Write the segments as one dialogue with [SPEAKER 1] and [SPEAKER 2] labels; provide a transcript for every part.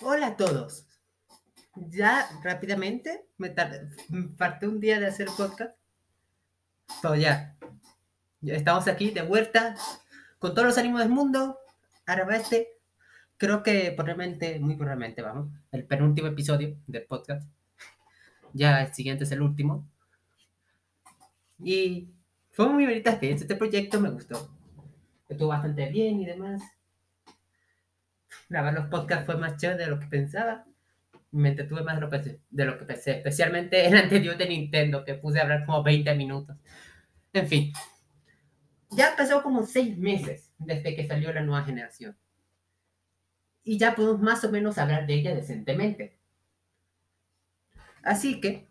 [SPEAKER 1] Hola a todos. Ya rápidamente, me tardé, un día de hacer podcast. Pero ya estamos aquí de vuelta con todos los ánimos del mundo. Ahora este, creo que probablemente, muy probablemente, vamos, el penúltimo episodio del podcast. Ya el siguiente es el último. Y fue muy bonita experiencia. Este proyecto me gustó. Estuvo bastante bien y demás grabar los podcasts fue más chévere de lo que pensaba. Me entretuve más de lo, que, de lo que pensé, especialmente el anterior de Nintendo, que puse a hablar como 20 minutos. En fin, ya pasó como 6 meses desde que salió la nueva generación. Y ya podemos más o menos hablar de ella decentemente. Así que,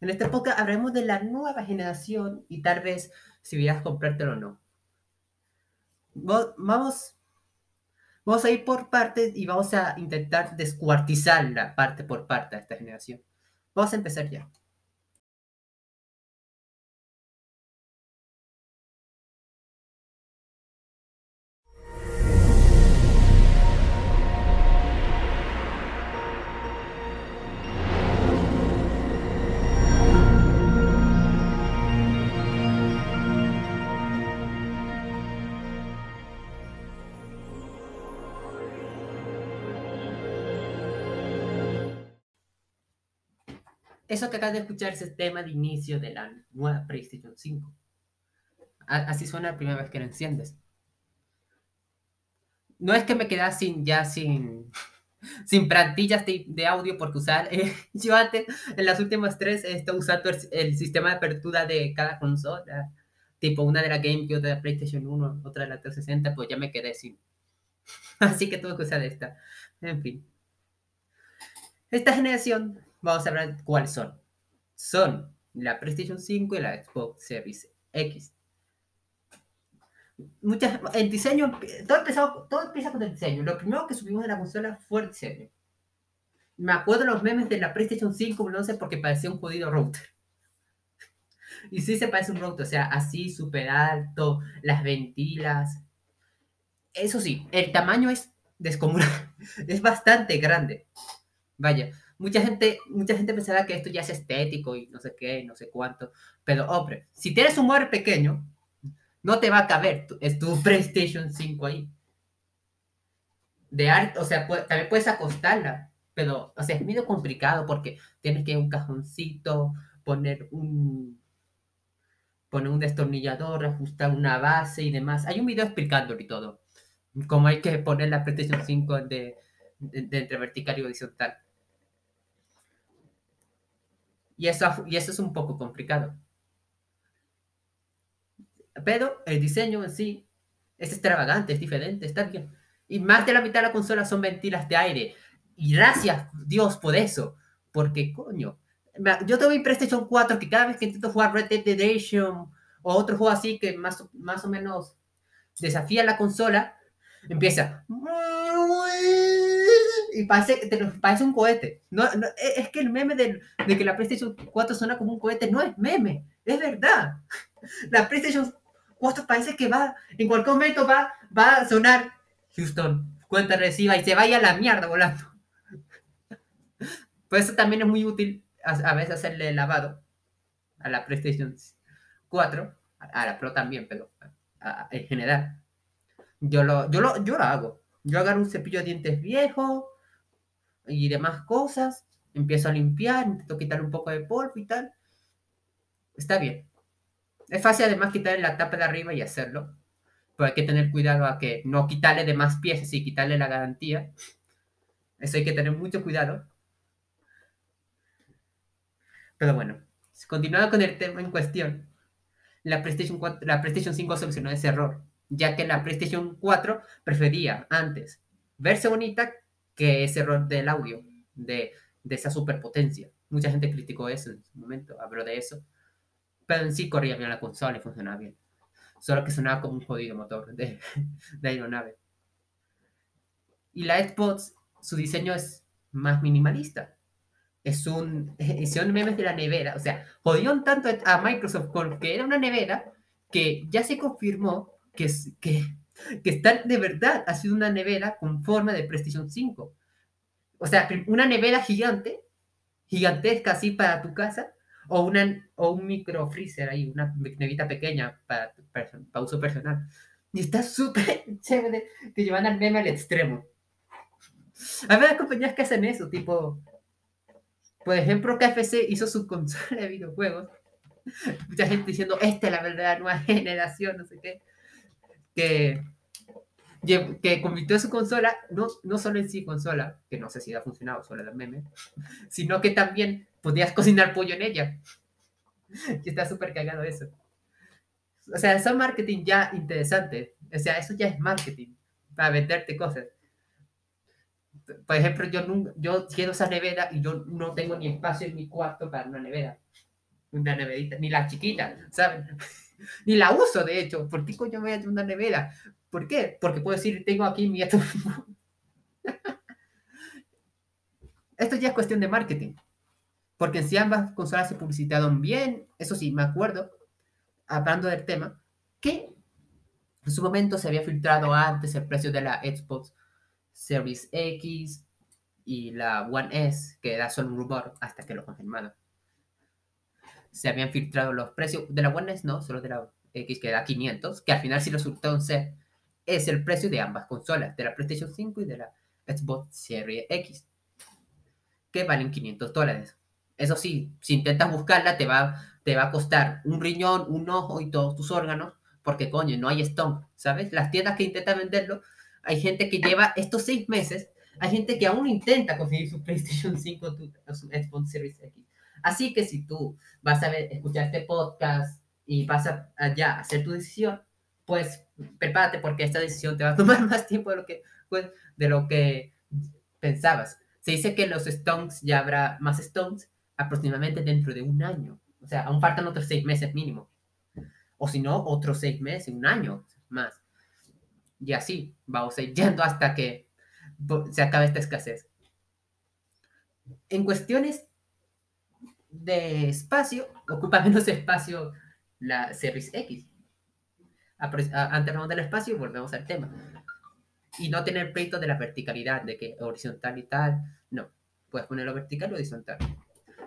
[SPEAKER 1] en esta época hablaremos de la nueva generación y tal vez si a comprártelo o no. Vamos Vamos a ir por partes y vamos a intentar descuartizarla parte por parte de esta generación. Vamos a empezar ya. Eso que acabas de escuchar es el tema de inicio de la nueva PlayStation 5. Así suena la primera vez que lo enciendes. No es que me quedara sin, ya sin, sin plantillas de, audio porque usar. Eh, yo antes, en las últimas tres, he estado usando el, sistema de apertura de cada consola. Tipo una de la GameCube, otra de la PlayStation 1, otra de la 360, pues ya me quedé sin. Así que tuve que usar esta. En fin. Esta generación vamos a hablar cuáles son. Son la PlayStation 5 y la Xbox Series X. Muchas, el diseño, todo, empezó, todo empieza con el diseño. Lo primero que subimos de la consola fue el diseño. Me acuerdo los memes de la PlayStation 5, no sé, porque parecía un jodido router. Y sí se parece un router, o sea, así súper alto, las ventilas. Eso sí, el tamaño es descomunal, es bastante grande. Vaya, mucha gente, mucha gente pensará que esto ya es estético y no sé qué, no sé cuánto. Pero, hombre, si tienes un mueble pequeño, no te va a caber tu, es tu PlayStation 5 ahí. De arte, o sea, también puedes acostarla, pero, o sea, es medio complicado porque tienes que un cajoncito, poner un poner un destornillador, ajustar una base y demás. Hay un video explicándolo y todo. Cómo hay que poner la PlayStation 5 de, de entre vertical y horizontal. Y eso, y eso es un poco complicado. Pero el diseño en sí es extravagante, es diferente, está bien. Y más de la mitad de la consola son ventilas de aire. Y gracias Dios por eso. Porque, coño, yo tengo mi PlayStation 4 que cada vez que intento jugar Red Dead Redemption o otro juego así que más, más o menos desafía la consola, empieza y parece, te, parece un cohete. No, e, es que el meme de, de, que la PlayStation 4 suena como un cohete no es meme, es verdad. La PlayStation 4 parece que va, en cualquier momento va, va a sonar Houston, cuenta reciba y se vaya a la mierda volando. Por eso también es muy útil a, veces hacerle lavado a la PlayStation 4, a, la Pro también, pero en general. Yo lo, yo, lo, yo lo hago. Yo agarro un cepillo de dientes viejo, y demás cosas. Empiezo a limpiar, intento quitar un poco de polvo y tal. Está bien. Es fácil además quitarle la tapa de arriba y hacerlo. Pero hay que tener cuidado a que no quitarle de más piezas y quitarle la garantía. Eso hay que tener mucho cuidado. Pero bueno, continuando con el tema en cuestión, la PlayStation, la PlayStation 5 solucionó ese error, ya que la PlayStation 4 prefería antes verse bonita que ese error del audio, de, de esa superpotencia. Mucha gente criticó eso en su momento, habló de eso. Pero en sí corría bien la consola y funcionaba bien. Solo que sonaba como un jodido motor de, de aeronave. Y la Xbox, su diseño es más minimalista. Es un. Hicieron memes de la nevera. O sea, jodieron tanto a Microsoft con que era una nevera que ya se confirmó que, que que está de verdad ha sido una nevera con forma de PlayStation 5. O sea, una nevera gigante, gigantesca así para tu casa, o, una, o un micro freezer ahí, una nevita pequeña para, para, uso personal. Y está súper chévere, te llevan al meme al extremo. Hay varias compañías que hacen eso, tipo, por ejemplo, KFC hizo su consola de videojuegos. Mucha gente diciendo, esta es la verdadera nueva generación, no sé qué. Que que convirtió su consola, no, no solo en sí consola, que no sé si ha funcionado, solo el meme, sino que también podías cocinar pollo en ella. que está súper cagado eso. O sea, son marketing ya interesante. O sea, eso ya es marketing para venderte cosas. Por ejemplo, yo, nunca, yo quiero esa nevera y yo no tengo ni espacio en mi cuarto para una nevera. Una neverita, ni la chiquita, ¿saben? Ni la uso, de hecho. ¿Por qué coño voy a una nevera? ¿Por qué? Porque puedo decir, tengo aquí mi... Esto ya es cuestión de marketing. Porque si ambas consolas se publicitaron bien, eso sí, me acuerdo, hablando del tema, que en su momento se había filtrado antes el precio de la Xbox Series X y la One S, que era solo un rumor hasta que lo confirmaron. Se habían filtrado los precios de la One no, solo de la X, que era 500, que al final sí resultó ser es el precio de ambas consolas, de la PlayStation 5 y de la Xbox Series X, que valen 500 dólares. Eso sí, si intentas buscarla, te va, te va a costar un riñón, un ojo y todos tus órganos, porque coño, no hay stock, ¿sabes? Las tiendas que intentan venderlo, hay gente que lleva estos seis meses, hay gente que aún intenta conseguir su PlayStation 5 o su Xbox Series X. Así que si tú vas a escuchar este podcast y vas a, a hacer tu decisión, pues prepárate porque esta decisión te va a tomar más tiempo de lo que, pues, de lo que pensabas. Se dice que los Stones ya habrá más Stones aproximadamente dentro de un año. O sea, aún faltan otros seis meses mínimo. O si no, otros seis meses, un año más. Y así vamos a ir yendo hasta que se acabe esta escasez. En cuestiones de espacio, ocupa menos espacio la Series X antes del espacio volvemos al tema. Y no tener pleito de la verticalidad, de que horizontal y tal, no. Puedes ponerlo vertical o horizontal.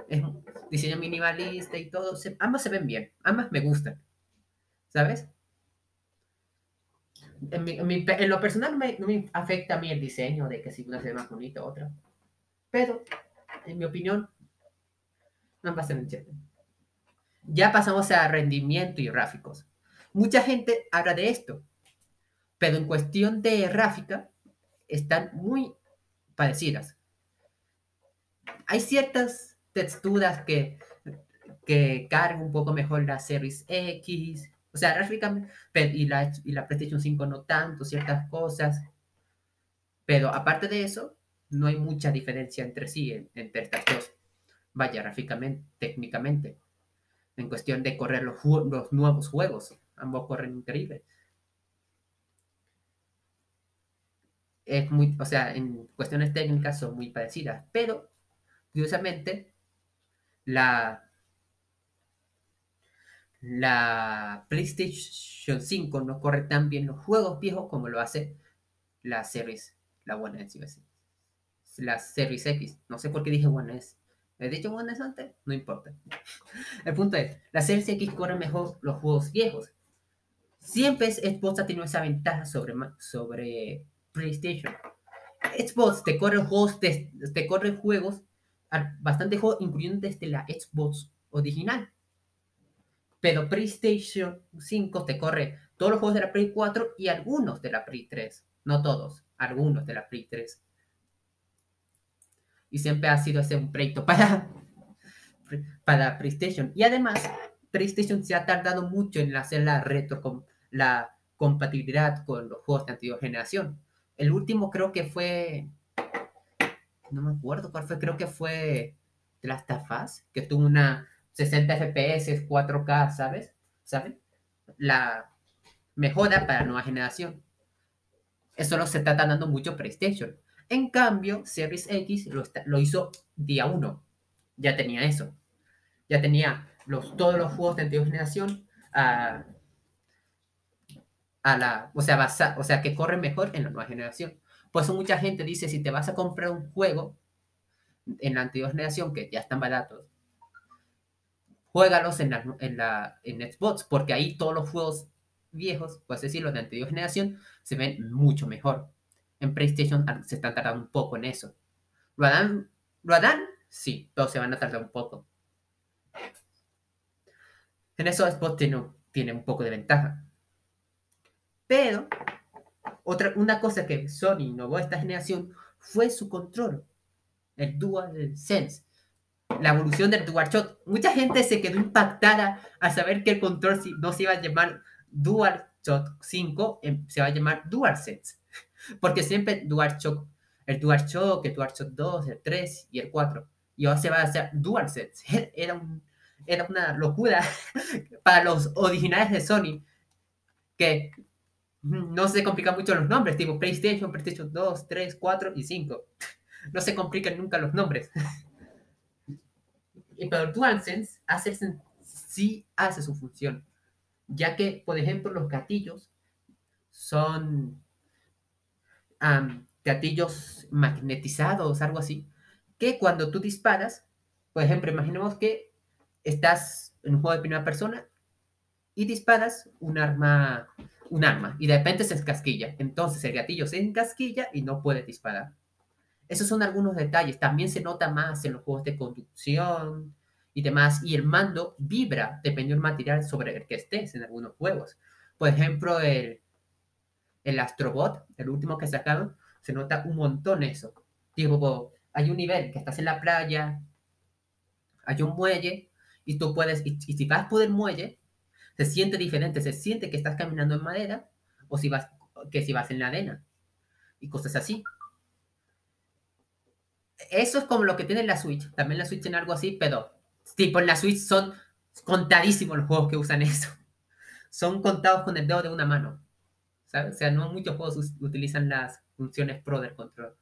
[SPEAKER 1] Es diseño minimalista y todo. ambas se ven bien, ambas me gustan. ¿Sabes? En, lo personal no me, afecta a mí el diseño de que si una se ve más bonita otra. Pero, en mi opinión, ambas se ven Ya pasamos a rendimiento y gráficos. Mucha gente habla de esto, pero en cuestión de gráfica están muy parecidas. Hay ciertas texturas que, que cargan un poco mejor la Series X, o sea, gráficamente, y la, y la PlayStation 5 no tanto, ciertas cosas, pero aparte de eso, no hay mucha diferencia entre sí, entre estas dos. Vaya, gráficamente, técnicamente, en cuestión de correr los, los nuevos juegos ambos corren increíble. Es muy, o sea, en cuestiones técnicas son muy parecidas, pero curiosamente la la PlayStation 5 no corre tan bien los juegos viejos como lo hace la Series, la One la Series X. No sé por qué dije One S. ¿He dicho One S antes? No importa. El punto es, la Series X corre mejor los juegos viejos. Siempre Xbox ha tenido esa ventaja sobre, sobre PlayStation. Xbox te corre juegos, te, corre juegos, bastante juegos, incluyendo desde la Xbox original. Pero PlayStation 5 te corre todos los juegos de la Play 4 y algunos de la Play 3. No todos, algunos de la Play 3. Y siempre ha sido ese un proyecto para, para PlayStation. Y además, PlayStation se ha tardado mucho en hacer la retro la compatibilidad con los juegos de antigua generación. El último creo que fue, no me acuerdo cuál fue, creo que fue The Last of Us, que tuvo una 60 FPS, 4K, ¿sabes? ¿Saben? La mejora para la nueva generación. Eso no se está dando mucho PlayStation. En cambio, Series X lo, hizo día 1. Ya tenía eso. Ya tenía los, todos los juegos de antigua generación a, a la, o sea, o sea, que corren mejor en la nueva generación. Por eso mucha gente dice, si te vas a comprar un juego en la anterior generación, que ya están baratos, juégalos en, en, la, en Xbox, porque ahí todos los juegos viejos, pues decirlo, de anterior generación, se ven mucho mejor. En PlayStation se están tardando un poco en eso. ¿Lo harán? ¿Lo harán? Sí, todos se van a tardar un poco. En eso Xbox tiene, tiene un poco de ventaja. Pero, otra, una cosa que Sony innovó esta generación fue su control, el Dual Sense, la evolución del DualShock. Mucha gente se quedó impactada al saber que el control no se iba a llamar DualShock 5, em, se va a llamar DualSense. Porque siempre DualShock, el DualShock, el DualShock 2, el 3 y el 4. Y ahora se va a hacer DualSense. Era, un, era una locura para los originales de Sony que no se complican mucho los nombres, tipo PlayStation, PlayStation 2, 3, 4 y 5. No se complican nunca los nombres. Pero DualSense hace, sí hace su función, ya que, por ejemplo, los gatillos son gatillos magnetizados, algo así, que cuando tú disparas, por ejemplo, imaginemos que estás en un juego de primera persona y disparas un arma un arma y de repente se encasquilla. Entonces el gatillo se encasquilla y no puede disparar. Esos son algunos detalles. También se nota más en los juegos de conducción y demás. Y el mando vibra dependiendo del material sobre el que estés en algunos juegos. Por ejemplo, el, el Astrobot, el último que sacaron, se nota un montón eso. Tipo, hay un nivel que estás en la playa, hay un muelle y tú puedes, y, si vas por el muelle, se siente diferente, se siente que estás caminando en madera o si vas, que si vas en la arena y cosas así. Eso es como lo que tiene la Switch. También la Switch tiene algo así, pero tipo en la Switch son contadísimos los juegos que usan eso. Son contados con el dedo de una mano. O sea, no muchos juegos utilizan las funciones Pro del control.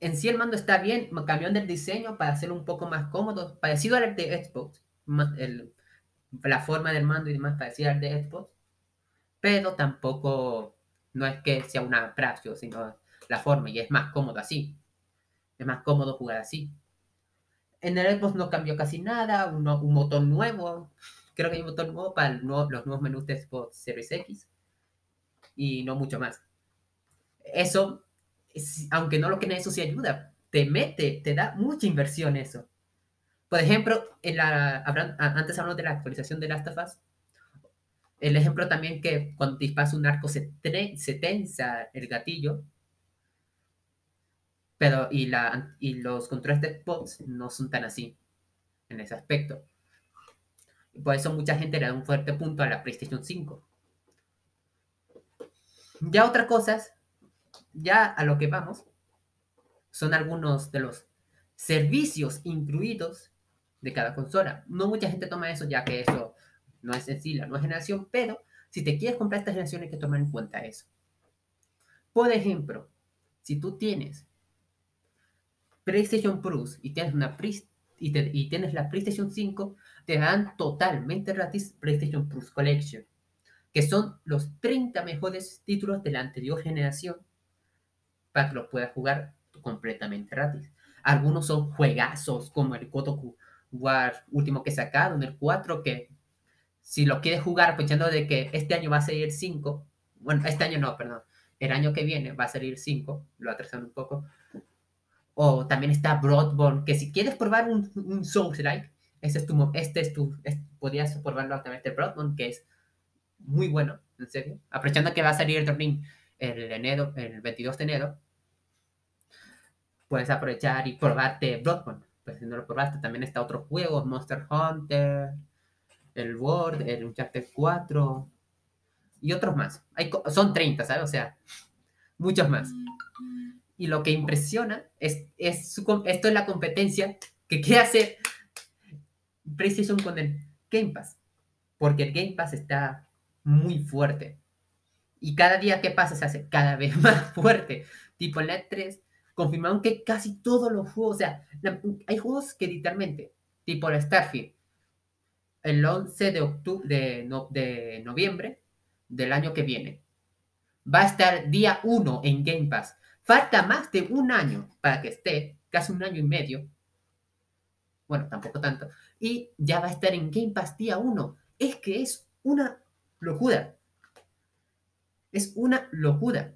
[SPEAKER 1] en sí el mando está bien, cambió del diseño para hacerlo un poco más cómodo, parecido al de Xbox, la forma del mando y demás parecida al de Xbox, pero tampoco no es que sea una praxio, sino la forma y es más cómodo así. Es más cómodo jugar así. En el Xbox no cambió casi nada, un, un botón nuevo, creo que hay un botón nuevo para los nuevos menús de Xbox Series X y no mucho más. Eso aunque no lo que eso sí ayuda, te mete, te da mucha inversión eso. Por ejemplo, en la, antes hablamos de la actualización de Last of Us, el ejemplo también que cuando disparas un arco se, se tensa el gatillo, pero y, la, y los controles de Xbox no son tan así en ese aspecto. Por eso mucha gente le da un fuerte punto a la PlayStation 5. Ya otras cosas ya a lo que vamos, son algunos de los servicios incluidos de cada consola. No mucha gente toma eso, ya que eso no es en sí la nueva generación, pero si te quieres comprar esta generación hay que tomar en cuenta eso. Por ejemplo, si tú tienes PlayStation Plus y tienes, una y, y tienes la PlayStation 5, te dan totalmente gratis PlayStation Plus Collection, que son los 30 mejores títulos de la anterior generación para que los puedas jugar completamente gratis. Algunos son juegazos, como el Kotoku War último que sacaron, el 4, que si lo quieres jugar pensando de que este año va a salir 5, bueno, este año no, perdón, el año que viene va a salir 5, lo atrasan un poco. O también está Broadborn, que si quieres probar un, un Souls-like, este es tu, este es tu, podrías probarlo actualmente Broadborn, que es muy bueno, en serio. Aprovechando que va a salir el Ring el enero, el 22 de enero, puedes aprovechar y probarte Bloodborne. Pues si no lo probaste, también está otro juego, Monster Hunter, el World, el Uncharted 4 y otros más. Hay, son 30, ¿sabes? O sea, muchos más. Y lo que impresiona es, es esto es la competencia que quiere hacer PlayStation con el Game Pass. Porque el Game Pass está muy fuerte. Y cada día que pasa se hace cada vez más fuerte. Tipo el E3 confirmaron que casi todos los juegos, o sea, hay juegos que literalmente, tipo el Starfield, el 11 de, octubre, de noviembre del año que viene, va a estar día 1 en Game Pass. Falta más de un año para que esté, casi un año y medio. Bueno, tampoco tanto. Y ya va a estar en Game Pass día 1. Es que es una locura. Es una locura.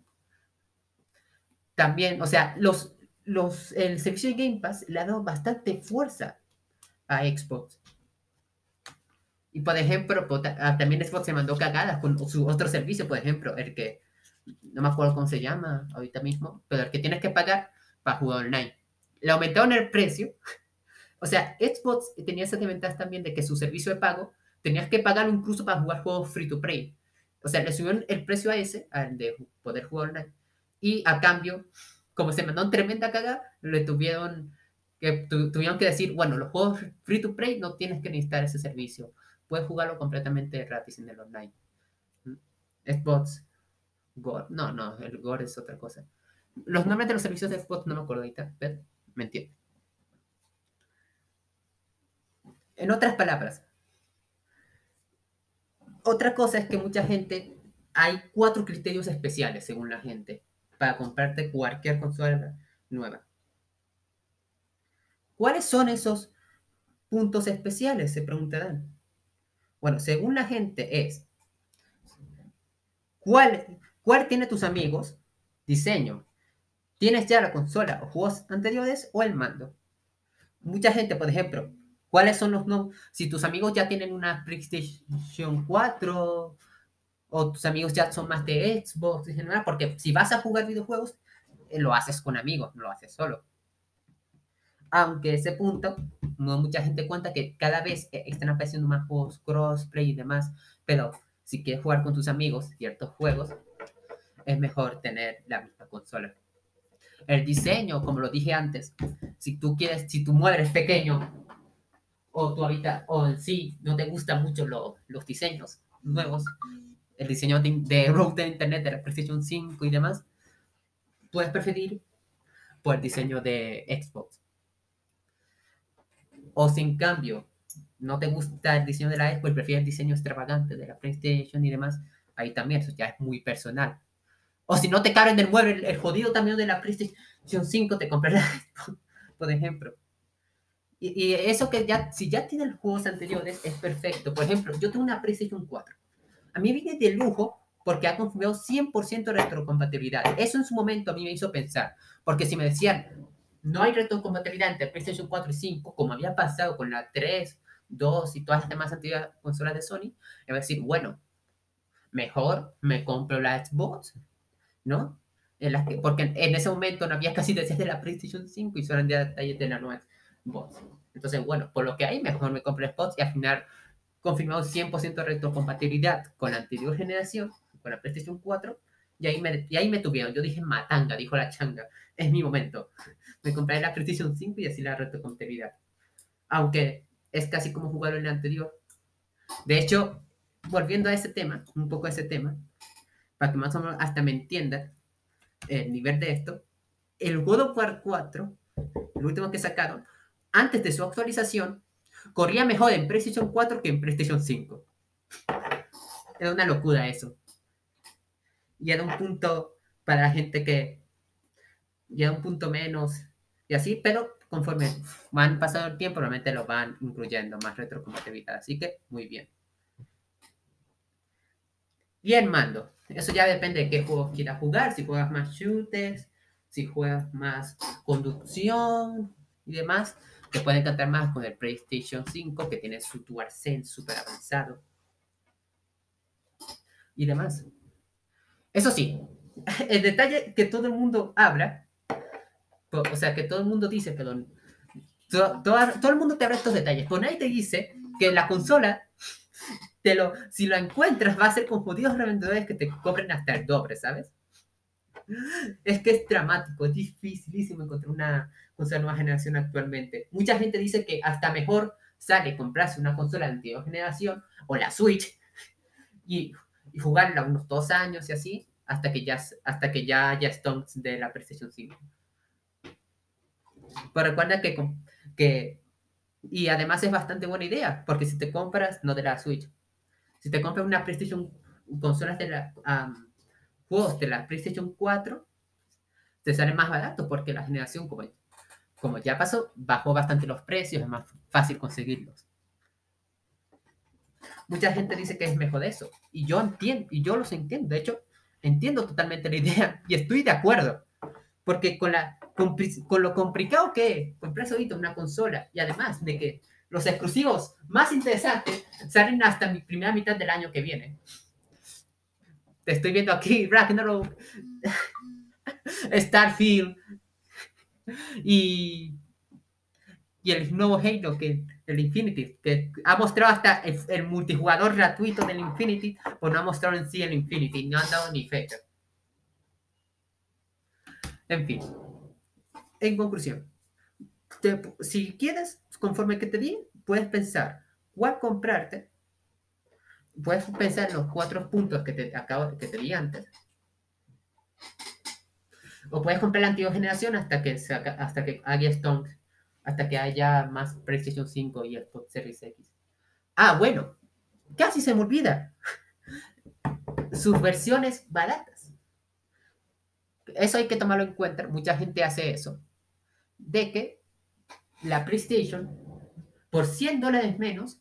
[SPEAKER 1] También, o sea, los, los, el servicio de Game Pass le ha dado bastante fuerza a Xbox. Y por ejemplo, ah, también Xbox se mandó cagadas con su otro servicio, por ejemplo, el que no me acuerdo cómo se llama ahorita mismo, pero el que tienes que pagar para jugar online. Le aumentaron el precio. O sea, Xbox tenía esas ventajas también de que su servicio de pago tenías que pagar incluso para jugar juegos free to play. O sea, le subieron el precio a ese, al de poder jugar online. Y a cambio, como se mandó tremenda cagada, le tuvieron que, tuvieron que decir, bueno, los juegos free to play no tienes que necesitar ese servicio puedes jugarlo completamente gratis en el online. Xbox No, no, el Gore es otra cosa. Los nombres de los servicios de Xbox no me acuerdo ahorita, pero me entiendo. En otras palabras, otra cosa es que mucha gente, hay cuatro criterios especiales según la gente para comprarte cualquier consola nueva. ¿Cuáles son esos puntos especiales? Se preguntarán. Bueno, según la gente es, ¿cuál, cuál tiene tus amigos? Diseño. ¿Tienes ya la consola o juegos anteriores o el mando? Mucha gente, por ejemplo, ¿cuáles son los no? Si tus amigos ya tienen una PlayStation 4 o tus amigos ya son más de Xbox en general, porque si vas a jugar videojuegos, eh, lo haces con amigos, no lo haces solo. Aunque ese punto, no mucha gente cuenta que cada vez están apareciendo más juegos crossplay y demás, pero si quieres jugar con tus amigos ciertos juegos, es mejor tener la misma consola. El diseño, como lo dije antes, si tú quieres, si tu mueble es pequeño o tu habita o en sí no te gustan mucho los diseños nuevos, el diseño de, de router internet de la PlayStation 5 y demás, puedes preferir por el diseño de Xbox. O si en cambio no te gusta el diseño de la Xbox prefieres el diseño extravagante de la PlayStation y demás, ahí también eso ya es muy personal. O si no te caben del mueble el, jodido también de la PlayStation 5, te Xbox, por ejemplo. Y, eso que ya, si ya tienes juegos anteriores, es perfecto. Por ejemplo, yo tengo una PlayStation 4. A mí viene de lujo porque ha confirmado 100% retrocompatibilidad. Eso en su momento a mí me hizo pensar. Porque si me decían, no hay retrocompatibilidad entre PlayStation 4 y 5, como había pasado con la 3, 2 y todas las demás antiguas consolas de Sony, a decir, bueno, mejor me compro la Xbox, ¿no? En las que, porque en ese momento no había casi de la PlayStation 5 y solo había detalles de la nueva Xbox. Entonces, bueno, por lo que hay, mejor me compro la Xbox y al final confirmado 100% de retrocompatibilidad con la anterior generación, con la PlayStation 4, y ahí me, y ahí me tuvieron. Yo dije, matanga, dijo la changa, es mi momento me compré la PlayStation 5 y así la retrocompatibilidad. Aunque es casi como jugarlo en el anterior. De hecho, volviendo a ese tema, un poco a ese tema, para que más o menos hasta me entienda el nivel de esto, el God of War 4, el último que sacaron, antes de su actualización, corría mejor en PlayStation 4 que en PlayStation 5. Era una locura eso. Y era un punto para la gente que ya un punto menos y así, pero conforme van pasando el tiempo, realmente lo van incluyendo más retrocompatibilidad. Así que muy bien. Bien, mando. Eso ya depende de qué juegos quieras jugar. Si juegas más shooters, si juegas más conducción y demás. Te puede encantar más con el PlayStation 5 que tiene su DualSense súper avanzado. Y demás. Eso sí, el detalle que todo el mundo habla o sea, que todo el mundo dice, perdón, todo, todo, el mundo te habla estos detalles, pero nadie te dice que la consola, te lo, si lo encuentras, va a ser con jodidos revendedores que te cobren hasta el doble, ¿sabes? Es que es dramático, es dificilísimo encontrar una consola nueva generación actualmente. Mucha gente dice que hasta mejor sale comprarse una consola de antigua generación o la Switch y, y jugarla unos dos años y así hasta que ya, hasta que ya haya stonks de la PlayStation 5. Pero recuerda que, que, y además es bastante buena idea, porque si te compras, no de la Switch, si te compras una PlayStation, consolas de la, juegos de la PlayStation 4 te salen más baratos porque la generación, como, como ya pasó, bajó bastante los precios, es más fácil conseguirlos. Mucha gente dice que es mejor eso. Y yo entiendo, y yo los entiendo. De hecho, entiendo totalmente la idea y estoy de acuerdo. Porque con, la, con, lo complicado que es comprar ahorita una consola y además de que los exclusivos más interesantes salen hasta mi primera mitad del año que viene. Te estoy viendo aquí, Ragnarok, Starfield y, y el nuevo Halo, que, el Infinity, que ha mostrado hasta el, multijugador gratuito del Infinity, o no ha mostrado en sí el Infinity, no han dado ni fecha. En fin, en conclusión, si quieres, conforme que te di, puedes pensar cuál comprarte. Puedes pensar en los cuatro puntos que te, acabo, que te di antes. O puedes comprar la antigua generación hasta que, hasta que haya Stone, hasta que haya más PlayStation 5 y Xbox Series X. Ah, bueno, casi se me olvida. Sus versiones baratas. Eso hay que tomarlo en cuenta. Mucha gente hace eso. De que la PlayStation, por 100 dólares menos,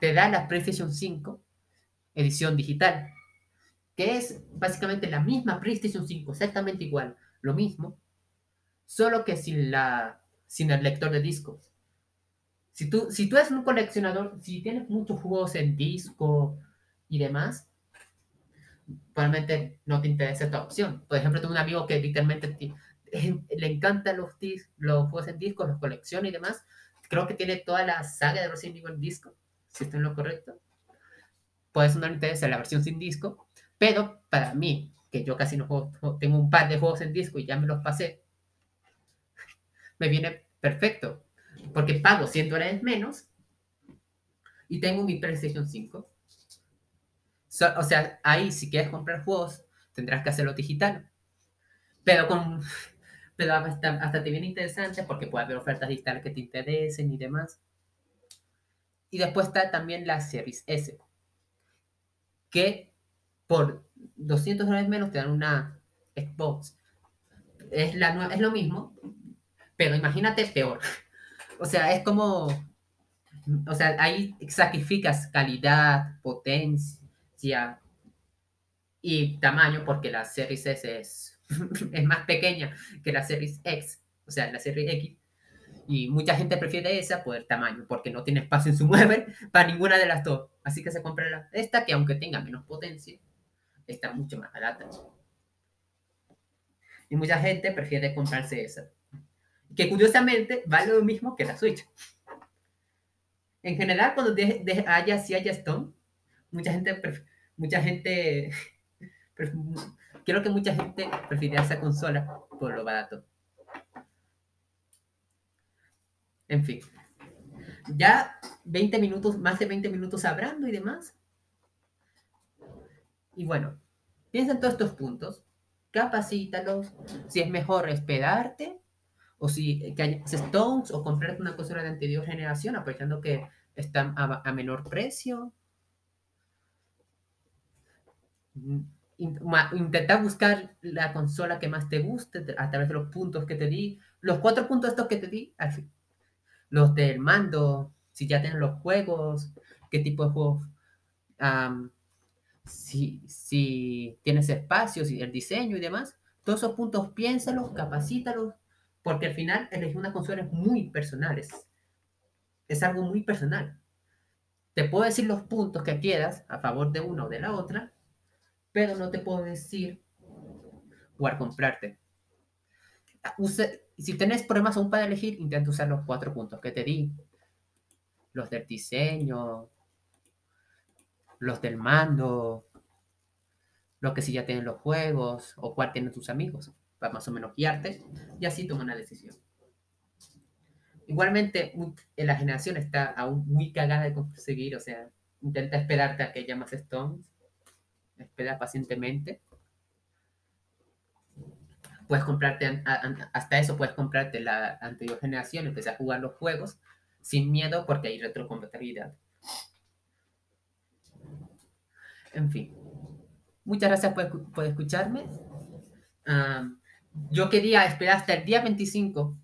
[SPEAKER 1] te da la PlayStation 5 edición digital, que es básicamente la misma PlayStation 5, exactamente igual, lo mismo, solo que sin, la, sin el lector de discos. Si tú, si tú eres un coleccionador, si tienes muchos juegos en disco y demás, probablemente no te interesa esta opción. Por ejemplo, tengo un amigo que literalmente le encantan los, los juegos en disco, los colecciona y demás. Creo que tiene toda la saga de Resident Evil en disco, si estoy en lo correcto. Pues no le interesa la versión sin disco, pero para mí, que yo casi no juego, tengo un par de juegos en disco y ya me los pasé, me viene perfecto, porque pago 100 dólares menos y tengo mi PlayStation 5. o sea, ahí si quieres comprar juegos, tendrás que hacerlo digital. Pero con pero hasta, te viene interesante porque puede haber ofertas digitales que te interesen y demás. Y después está también la Series S, que por 200 dólares menos te dan una Xbox. Es, la, es lo mismo, pero imagínate peor. O sea, es como, o sea, ahí sacrificas calidad, potencia y tamaño porque la Series S es es más pequeña que la Series X, o sea, la Serie X. Y mucha gente prefiere esa por el tamaño, porque no tiene espacio en su mueble para ninguna de las dos. Así que se compra esta, que aunque tenga menos potencia, está mucho más barata. Y mucha gente prefiere comprarse esa. Que curiosamente vale lo mismo que la Switch. En general, cuando haya, si haya Stone, mucha gente, mucha gente Creo que mucha gente prefiere esa consola por lo barato. En fin. Ya 20 minutos, más de 20 minutos hablando y demás. Y bueno, piensa en todos estos puntos, capacítalos, si es mejor esperarte, o si que hay Stones, o comprarte una consola de anterior generación, aprovechando que están a menor precio intentar buscar la consola que más te guste a través de los puntos que te di. Los cuatro puntos estos que te di, los del mando, si ya tienes los juegos, qué tipo de juegos, si, si tienes espacios y el diseño y demás. Todos esos puntos piénsalos, capacítalos, porque al final elegir una consola es muy personal, es, es algo muy personal. Te puedo decir los puntos que quieras a favor de una o de la otra, pero no te puedo decir cuál comprarte. si tenés problemas aún para elegir, intenta usar los cuatro puntos que te di. Los del diseño, los del mando, los que si ya tienen los juegos o cuál tienen tus amigos, para más o menos guiarte y así toma una decisión. Igualmente, la generación está aún muy cagada de conseguir, o sea, intenta esperarte a que más Stones espera pacientemente. Puedes comprarte, hasta eso puedes comprarte la anterior generación, empezar a jugar los juegos sin miedo porque hay retrocompatibilidad. En fin. Muchas gracias por, escucharme. Ah, yo quería esperar hasta el día 25,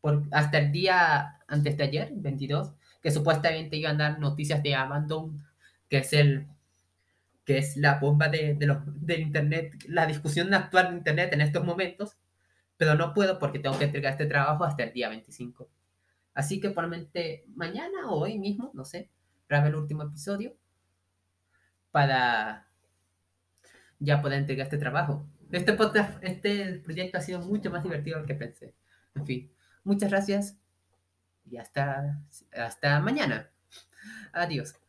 [SPEAKER 1] por, hasta el día antes de ayer, 22, que supuestamente iban a dar noticias de Abandon, que es el que es la bomba de, del Internet, la discusión actual de Internet en estos momentos, pero no puedo porque tengo que entregar este trabajo hasta el día 25. Así que probablemente mañana o hoy mismo, no sé, grabe el último episodio para ya poder entregar este trabajo. Este, este proyecto ha sido mucho más divertido del que pensé. En fin, muchas gracias y hasta, hasta mañana. Adiós.